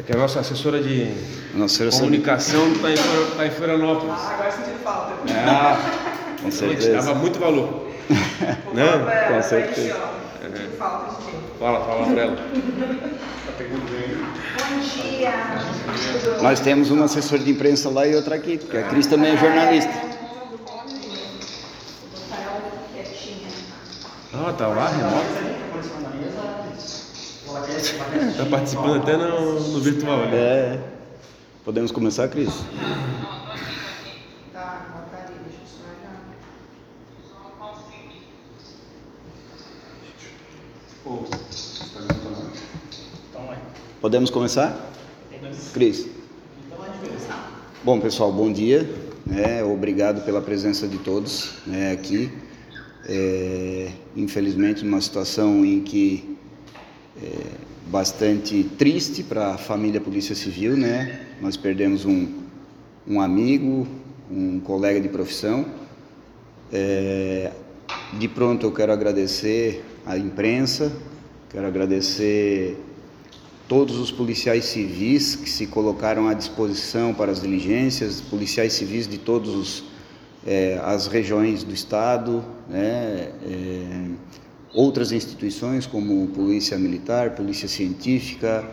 É que a nossa assessora de Nossa, comunicação está em, tá em Florianópolis. Ah, agora sentindo falta. Ah, Com dava certeza. muito valor. Né? pra Com certeza. falta de tempo. Fala, fala pra ela. Bom dia. Nós temos uma assessora de imprensa lá e outra aqui, porque a Cris também é jornalista. Ah, tá lá, remoto. Tá participando até no, no virtual ali. É. Podemos começar, Cris? Tá, só olhar. Podemos começar? Cris. Bom, pessoal, bom dia. né? obrigado pela presença de todos né, aqui. É, infelizmente, numa situação em que é bastante triste para a família Polícia Civil, né? Nós perdemos um, um amigo, um colega de profissão. É, de pronto, eu quero agradecer à imprensa, quero agradecer todos os policiais civis que se colocaram à disposição para as diligências, policiais civis de todas as regiões do estado, né, é, outras instituições como Polícia Militar, Polícia Científica,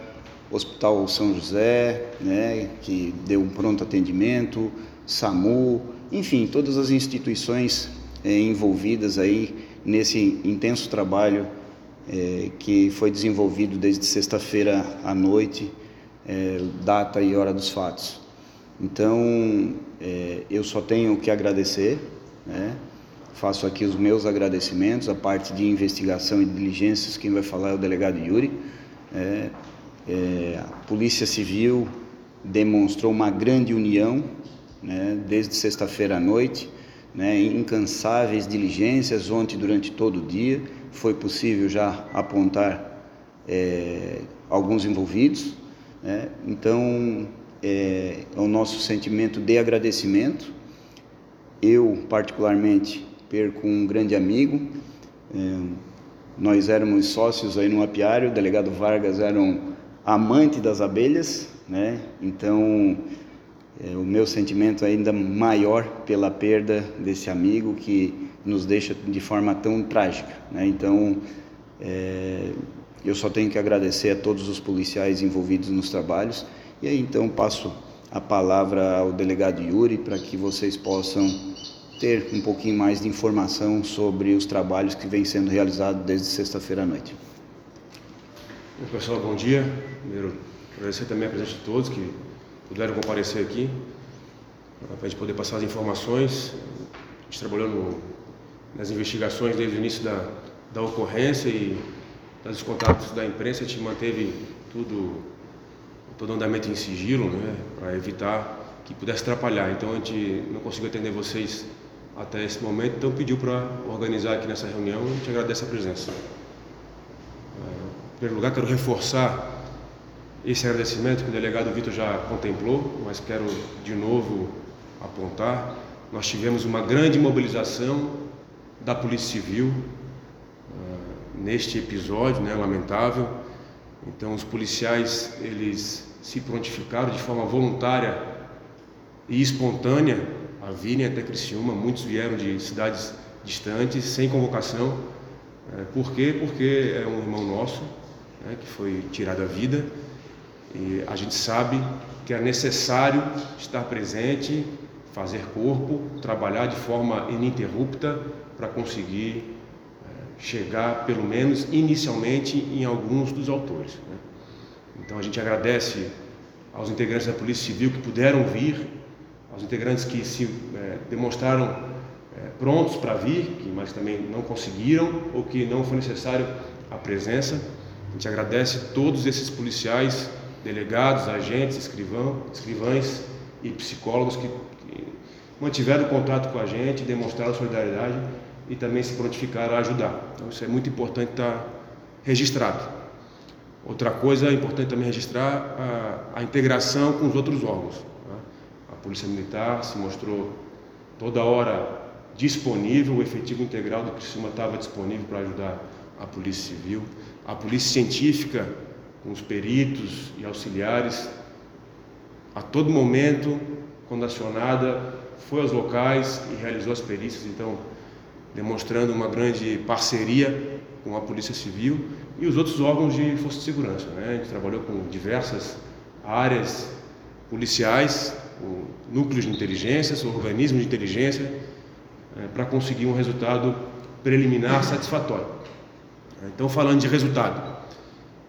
Hospital São José, né, que deu um pronto atendimento, SAMU, enfim, todas as instituições é, envolvidas aí nesse intenso trabalho é, que foi desenvolvido desde sexta-feira à noite, é, data e hora dos fatos. Então, eu só tenho que agradecer, né? Faço aqui os meus agradecimentos, a parte de investigação e diligências, quem vai falar é o delegado Yuri. É, é, a Polícia Civil demonstrou uma grande união né, desde sexta-feira à noite, né, incansáveis diligências ontem durante todo o dia. Foi possível já apontar é, alguns envolvidos. Né, então, é, é o nosso sentimento de agradecimento. Eu, particularmente, perco um grande amigo. É, nós éramos sócios aí no apiário, o delegado Vargas era um amante das abelhas, né? Então, é, o meu sentimento é ainda maior pela perda desse amigo que nos deixa de forma tão trágica, né? Então, é, eu só tenho que agradecer a todos os policiais envolvidos nos trabalhos e aí então passo a palavra ao delegado Yuri para que vocês possam ter um pouquinho mais de informação sobre os trabalhos que vêm sendo realizados desde sexta-feira à noite. Pessoal, bom dia. Primeiro, agradecer também a presença de todos que puderam comparecer aqui para a gente poder passar as informações. A gente trabalhou no, nas investigações desde o início da, da ocorrência e dos contatos da imprensa, a gente manteve tudo, todo andamento em sigilo, né, para evitar que pudesse atrapalhar. Então a gente não conseguiu atender vocês até esse momento, então pediu para organizar aqui nessa reunião e gente agradece a presença. Em primeiro lugar, quero reforçar esse agradecimento que o delegado Vitor já contemplou, mas quero de novo apontar. Nós tivemos uma grande mobilização da Polícia Civil uh, neste episódio, né, lamentável. Então, os policiais eles se prontificaram de forma voluntária e espontânea a virem até Criciúma. Muitos vieram de cidades distantes, sem convocação. Uh, por quê? Porque é um irmão nosso né, que foi tirado a vida e a gente sabe que é necessário estar presente, fazer corpo, trabalhar de forma ininterrupta para conseguir é, chegar, pelo menos inicialmente, em alguns dos autores. Né? Então a gente agradece aos integrantes da Polícia Civil que puderam vir, aos integrantes que se é, demonstraram é, prontos para vir, que, mas também não conseguiram ou que não foi necessário a presença. A gente agradece todos esses policiais delegados, agentes, escrivão, escrivães e psicólogos que, que, mantiveram contato com a gente, demonstraram solidariedade e também se prontificaram a ajudar. Então isso é muito importante estar registrado. Outra coisa importante também registrar a, a integração com os outros órgãos. Polícia Militar se mostrou toda hora disponível, o efetivo integral do Criciúma estava disponível para ajudar a Polícia Civil, a Polícia Científica com os peritos e auxiliares, a todo momento, quando acionada, foi aos locais e realizou as perícias, então demonstrando uma grande parceria com a Polícia Civil e os outros órgãos de força de segurança. Né? A gente trabalhou com diversas áreas policiais, núcleos de inteligência, organismos de inteligência, é, para conseguir um resultado preliminar satisfatório. Então, falando de resultado,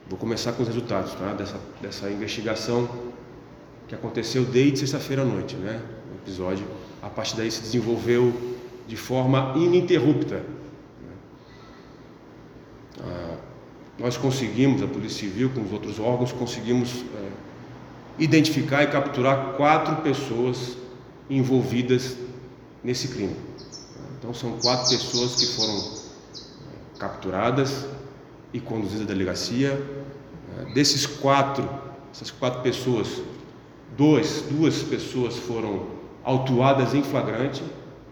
vou começar com os resultados tá? dessa, dessa investigação que aconteceu desde sexta-feira à noite, né? O episódio, a partir daí se desenvolveu de forma ininterrupta. Né? Ah, nós conseguimos, a Polícia Civil, com os outros órgãos, conseguimos é, identificar e capturar quatro pessoas envolvidas nesse crime. Então são quatro pessoas que foram é, capturadas e conduzidas à delegacia. É, desses quatro, essas quatro pessoas, dois, duas pessoas foram autuadas em flagrante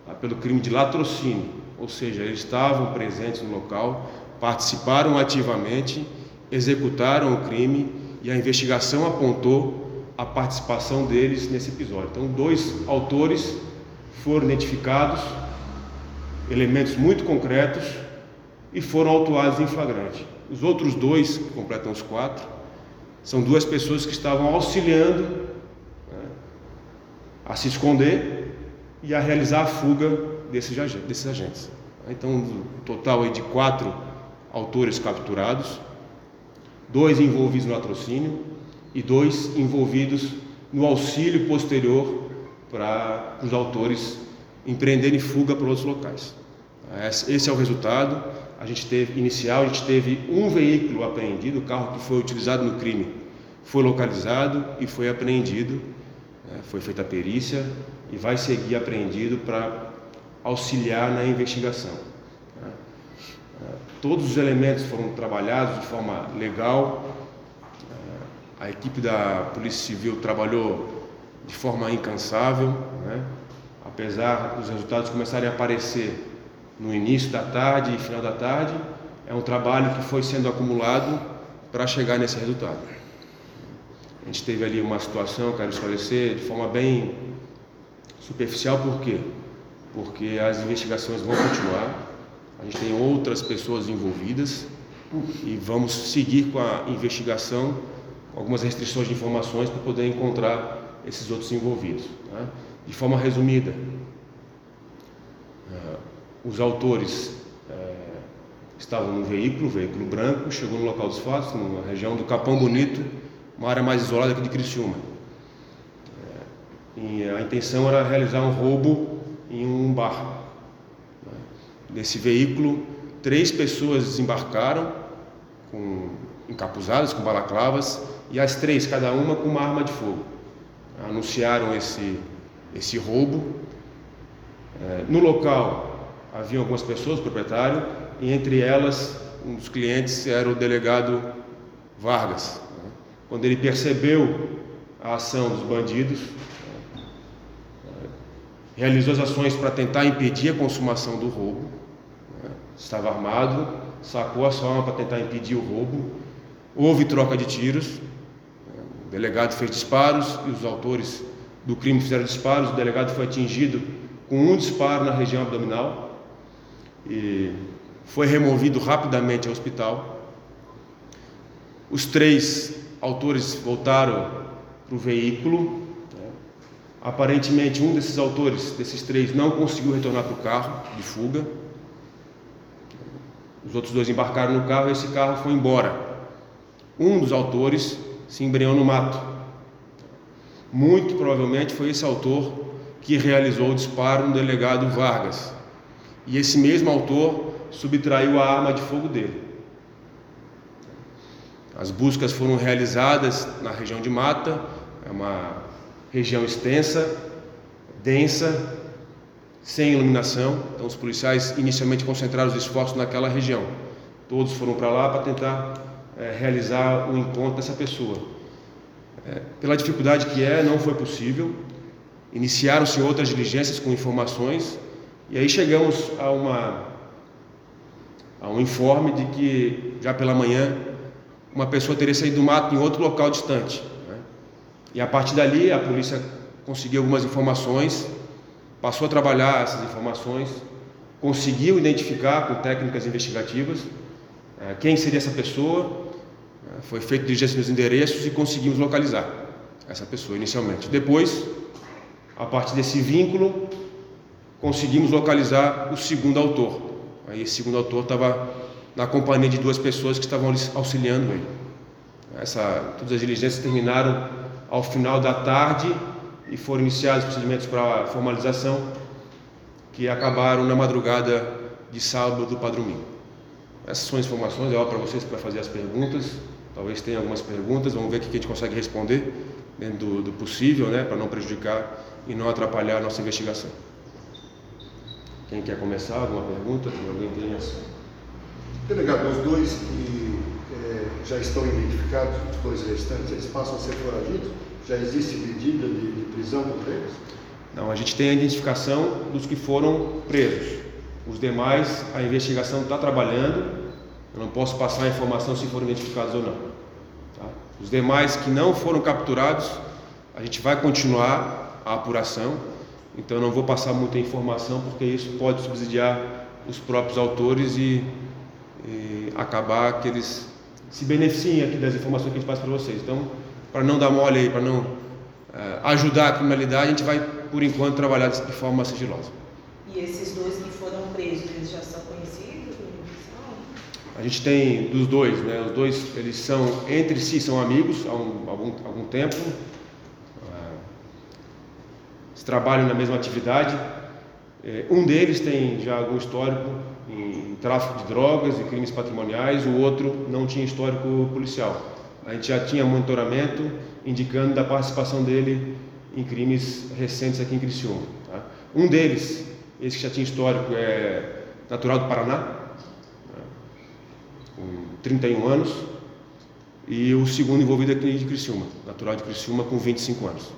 tá, pelo crime de latrocínio, ou seja, eles estavam presentes no local, participaram ativamente, executaram o crime e a investigação apontou a participação deles nesse episódio. Então, dois autores foram identificados, elementos muito concretos, e foram autuados em flagrante. Os outros dois, que completam os quatro, são duas pessoas que estavam auxiliando né, a se esconder e a realizar a fuga desses, desses agentes. Então, um total aí de quatro autores capturados, dois envolvidos no latrocínio e dois envolvidos no auxílio posterior para os autores empreenderem fuga para outros locais. Esse é o resultado. A gente teve inicial, a gente teve um veículo apreendido, o carro que foi utilizado no crime foi localizado e foi apreendido, né, foi feita a perícia e vai seguir apreendido para auxiliar na investigação. Né. Todos os elementos foram trabalhados de forma legal, a equipe da Polícia Civil trabalhou de forma incansável, né? apesar dos resultados começarem a aparecer no início da tarde e final da tarde, é um trabalho que foi sendo acumulado para chegar nesse resultado. A gente teve ali uma situação, quero esclarecer, de forma bem superficial, por quê? Porque as investigações vão continuar, a gente tem outras pessoas envolvidas e vamos seguir com a investigação algumas restrições de informações para poder encontrar esses outros envolvidos. Tá? De forma resumida, uh, os autores uh, estavam no veículo, veículo branco, chegou no local dos fatos, numa região do Capão Bonito, uma área mais isolada aqui de Criciúma. Uh, e a intenção era realizar um roubo em um bar. Nesse veículo, três pessoas desembarcaram com encapuzadas, com balaclavas, e as três, cada uma com uma arma de fogo. Anunciaram esse, esse roubo. É, no local havia algumas pessoas, proprietário, e entre elas um dos clientes era o delegado Vargas. Quando ele percebeu a ação dos bandidos, realizou as ações para tentar impedir a consumação do roubo. Estava armado, sacou a sua arma para tentar impedir o roubo. Houve troca de tiros. O delegado fez disparos e os autores do crime fizeram disparos. O delegado foi atingido com um disparo na região abdominal e foi removido rapidamente ao hospital. Os três autores voltaram para o veículo. Aparentemente, um desses autores, desses três, não conseguiu retornar para o carro de fuga. Os outros dois embarcaram no carro e esse carro foi embora. Um dos autores se embrenhou no mato. Muito provavelmente foi esse autor que realizou o disparo no delegado Vargas. E esse mesmo autor subtraiu a arma de fogo dele. As buscas foram realizadas na região de mata, é uma região extensa, densa, sem iluminação. Então os policiais inicialmente concentraram os esforços naquela região. Todos foram para lá para tentar é, realizar o encontro dessa pessoa. É, pela dificuldade que é, não foi possível. Iniciaram-se outras diligências com informações e aí chegamos a, uma, a um informe de que já pela manhã uma pessoa teria saído do mato em outro local distante. Né? E a partir dali a polícia conseguiu algumas informações, passou a trabalhar essas informações, conseguiu identificar com técnicas investigativas é, quem seria essa pessoa, foi feito diligência nos endereços e conseguimos localizar essa pessoa inicialmente. Depois, a partir desse vínculo, conseguimos localizar o segundo autor. Aí esse segundo autor estava na companhia de duas pessoas que estavam auxiliando ele. Essa, todas as diligências terminaram ao final da tarde e foram iniciados procedimentos para formalização que acabaram na madrugada de sábado para domingo. Essas são as informações, é hora para vocês para fazer as perguntas. Talvez tenha algumas perguntas, vamos ver o que a gente consegue responder dentro do, do possível, né, para não prejudicar e não atrapalhar a nossa investigação. Quem quer começar? Alguma pergunta? Alguém tem essa? Delegado, os dois que é, já estão identificados, os dois restantes, eles passam a ser foragidos? Já existe medida de, de prisão contra eles? Não, a gente tem a identificação dos que foram presos. Os demais, a investigação está trabalhando. Eu não posso passar a informação se foram identificados ou não. Tá? Os demais que não foram capturados, a gente vai continuar a apuração então não vou passar muita informação porque isso pode subsidiar os próprios autores e, e acabar que eles se beneficiem aqui das informações que a gente passa para vocês. Então, para não dar mole aí, para não uh, ajudar a criminalidade, a gente vai, por enquanto, trabalhar de forma sigilosa. E esses dois que foram presos, eles já são conhecidos? A gente tem dos dois, né? Os dois, eles são entre si são amigos há um, algum, algum tempo trabalham na mesma atividade. É, um deles tem já algum histórico em tráfico de drogas e crimes patrimoniais, o outro não tinha histórico policial. A gente já tinha monitoramento indicando da participação dele em crimes recentes aqui em Criciúma. Tá? Um deles, esse que já tinha histórico, é natural do Paraná? Com 31 anos, e o segundo envolvido aqui de Criciúma, natural de Criciúma, com 25 anos.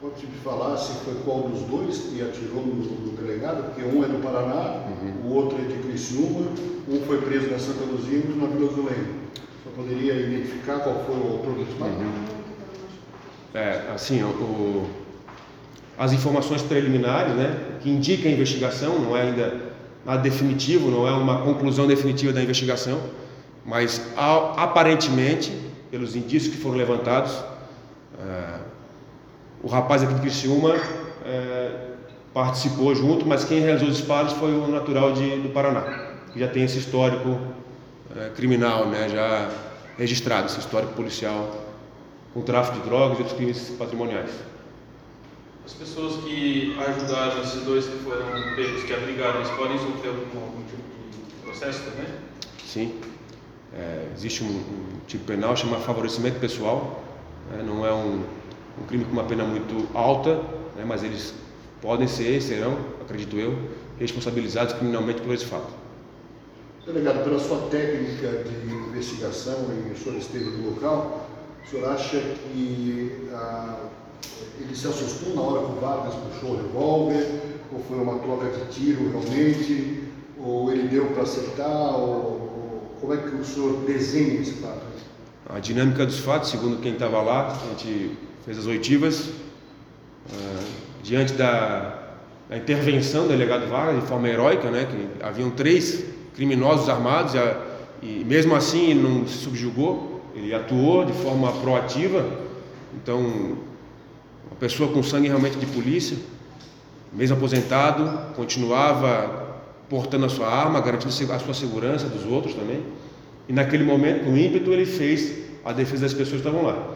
Pode me falar se foi qual dos dois que atirou no, no delegado? Porque um é do Paraná, uhum. o outro é de Criciúma, um foi preso na Santa Luzia e outro na Vila Zulene. Só poderia identificar qual foi o autor do disparo? Uhum. É, assim, o, o, as informações preliminares, né, que indicam a investigação, não é ainda nada definitivo, não é uma conclusão definitiva da investigação, mas aparentemente, pelos indícios que foram levantados, é, o rapaz aqui de Criciúma é, participou junto, mas quem realizou os disparos foi o natural de, do Paraná, que já tem esse histórico é, criminal, né, já registrado, esse histórico policial com tráfico de drogas e outros crimes patrimoniais. As pessoas que ajudaram esses dois que foram pegos, que abrigaram, eles podem sofrer algum, algum tipo de processo também? Sim. É, existe um, um, tipo penal chamado favorecimento pessoal, né, não é um um crime com uma pena muito alta, né, mas eles podem ser, serão, acredito eu, responsabilizados criminalmente por esse fato. Delegado, pela sua técnica de investigação, e o senhor esteve no local, o senhor acha que ah, ele se assustou na hora que o Vargas puxou o revólver, ou foi uma troca de tiro realmente, ou ele deu para acertar, ou, como é que o senhor desenha esse fato? A dinâmica dos fatos, segundo quem estava lá, a gente fez as oitivas, uh, diante da, da, intervenção do delegado Vargas, de forma heróica, né, que haviam três criminosos armados, e, a, e mesmo assim ele não se subjugou, ele atuou de forma proativa, então uma pessoa com sangue realmente de polícia, mesmo aposentado, continuava portando a sua arma, garantindo a sua segurança dos outros também, e naquele momento, no ímpeto, ele fez a defesa das pessoas que estavam lá.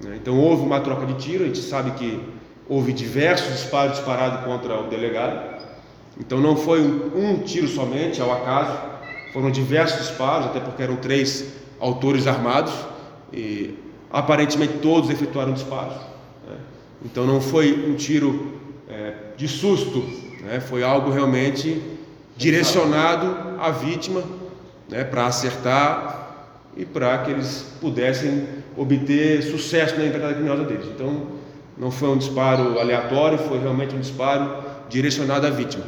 Né? Então houve uma troca de tiro, a gente sabe que houve diversos disparos disparados contra o delegado. Então não foi um, tiro somente, ao acaso, foram diversos disparos, até porque eram três autores armados e aparentemente todos efetuaram disparos. Né? Então não foi um tiro é, de susto, né? foi algo realmente direcionado à vítima né? para acertar e para que eles pudessem obter sucesso na empreitada criminosa deles. Então, não foi um disparo aleatório, foi realmente um disparo direcionado à vítima.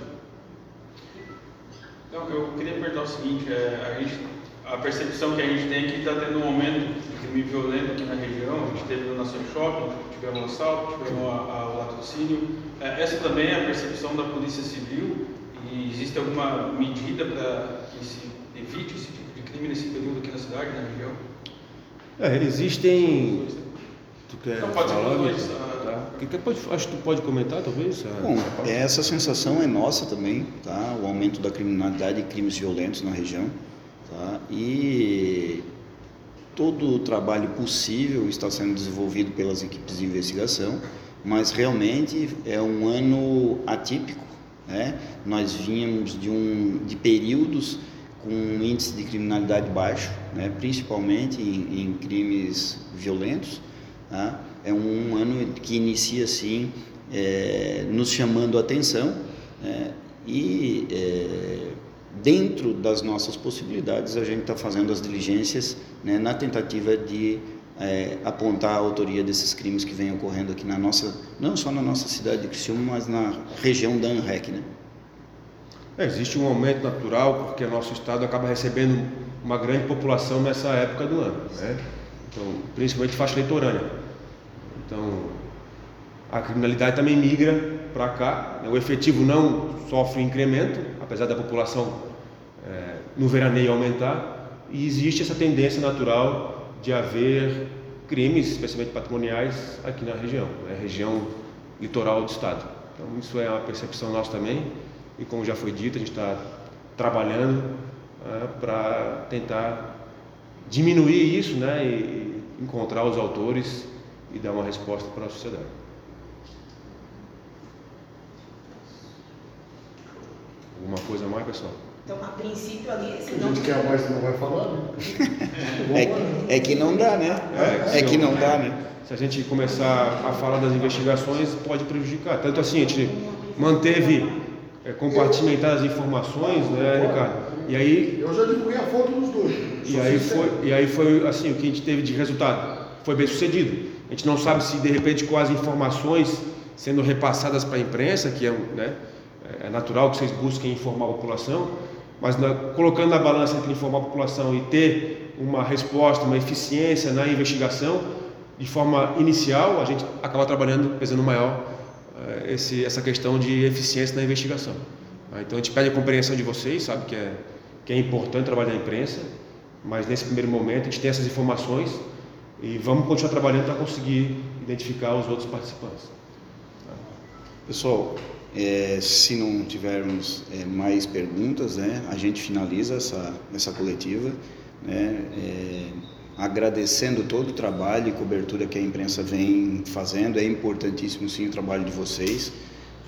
Então, eu queria perguntar o seguinte: é, a gente a percepção que a gente tem é que está tendo um aumento de crime violento aqui na região. A gente teve no Nação Shopping, tivemos um assalto, tivemos o latrocínio. É, essa também é a percepção da Polícia Civil e existe alguma medida para que se evite esse tipo de crime nesse período aqui na cidade, na região? É, existem. Tu quer Então pode ser falar? dois, Vitor? ah. Tá. Que que pode, acho que tu pode comentar, talvez? a- Bom, essa essa sensação é nossa também, tá? O aumento da criminalidade e crimes violentos na região, tá? E todo o trabalho possível está sendo desenvolvido pelas equipes de investigação, mas realmente é um ano atípico, né? Nós vínhamos de um de períodos com um índice de criminalidade baixo, né? Principalmente em, em crimes violentos, tá? É um ano que inicia assim é, nos chamando a atenção né? e é, dentro das nossas possibilidades a gente está fazendo as diligências né, na tentativa de é, apontar a autoria desses crimes que vêm ocorrendo aqui na nossa, não só na nossa cidade de Criciúma, mas na região da ANREC, né? É, existe um aumento natural porque nosso estado acaba recebendo uma grande população nessa época do ano, né? Então, principalmente faixa litorânea. Então, a criminalidade também migra para cá. né? O efetivo não sofre incremento, apesar da população é, no veraneio aumentar, e existe essa tendência natural de haver crimes, especialmente patrimoniais, aqui na região, né? região litoral do estado. Então, isso é uma percepção nossa também, e como já foi dito, a gente está trabalhando para tentar diminuir isso né? e encontrar os autores e dar uma resposta para a sociedade. Alguma coisa a mais, pessoal? Então, a princípio ali, se A não gente quer mais não vai falar, né? É, é que não dá, né? É que não dá, né? Se a gente começar a falar das investigações, pode prejudicar. Tanto assim, a gente manteve é, compartimentadas as informações, né, Ricardo? E aí, Eu já divulguei a foto dos dois. e aí, foi, e aí foi assim, o que a gente teve de resultado. Foi bem sucedido. A gente não sabe se de repente com as informações sendo repassadas para a imprensa, que é, né, é natural que vocês busquem informar a população, mas na- colocando na balança entre informar a população e ter uma resposta, uma eficiência na investigação, de forma inicial, a gente acaba trabalhando, pesando maior eh, esse, essa questão de eficiência na investigação. Tá? Então a gente pede a compreensão de vocês, sabe que é, que é importante trabalhar na imprensa, mas nesse primeiro momento a gente tem essas informações e vamos continuar trabalhando para conseguir identificar os outros participantes. Pessoal, é, se não tivermos é, mais perguntas, né, a gente finaliza essa, essa coletiva, né, é, agradecendo todo o trabalho e cobertura que a imprensa vem fazendo. É importantíssimo sim o trabalho de vocês.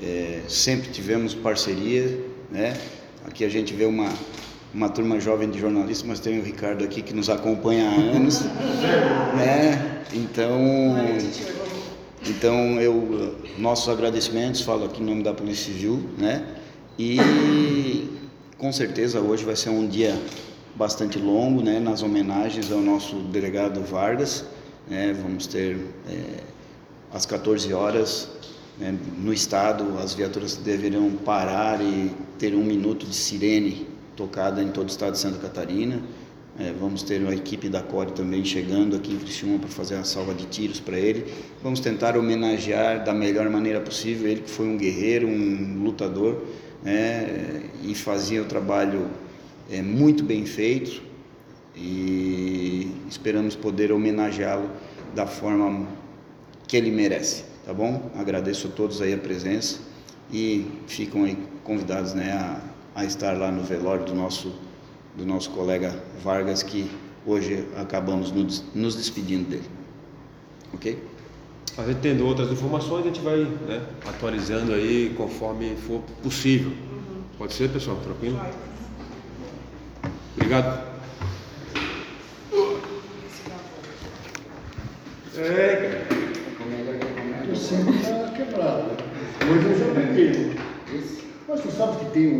É, sempre tivemos parceria, né? Aqui a gente vê uma uma turma jovem de jornalistas, mas tem o Ricardo aqui que nos acompanha há anos, né? Então então, eu, nossos agradecimentos, falo aqui em nome da Polícia Civil, né? E com certeza hoje vai ser um dia bastante longo, né? Nas homenagens ao nosso delegado Vargas, né? Vamos ter é, às 14 horas né? no estado, as viaturas deverão parar e ter um minuto de sirene tocada em todo o estado de Santa Catarina. É, vamos ter uma equipe da CORE também chegando aqui em Criciúma para fazer a salva de tiros para ele. Vamos tentar homenagear da melhor maneira possível ele que foi um guerreiro, um lutador né, e fazia o trabalho é, muito bem feito e esperamos poder homenageá-lo da forma que ele merece, tá bom? Agradeço a todos aí a presença e ficam aí convidados né, a, a estar lá no velório do nosso do nosso colega Vargas, que hoje acabamos nos, nos despedindo dele. Ok? A gente tendo outras informações, a gente vai né, atualizando aí conforme for possível. Pode ser, pessoal? Tranquilo? Obrigado. É, O cinto tá quebrado. Hoje eu já peguei. Mas tu sabe que tem um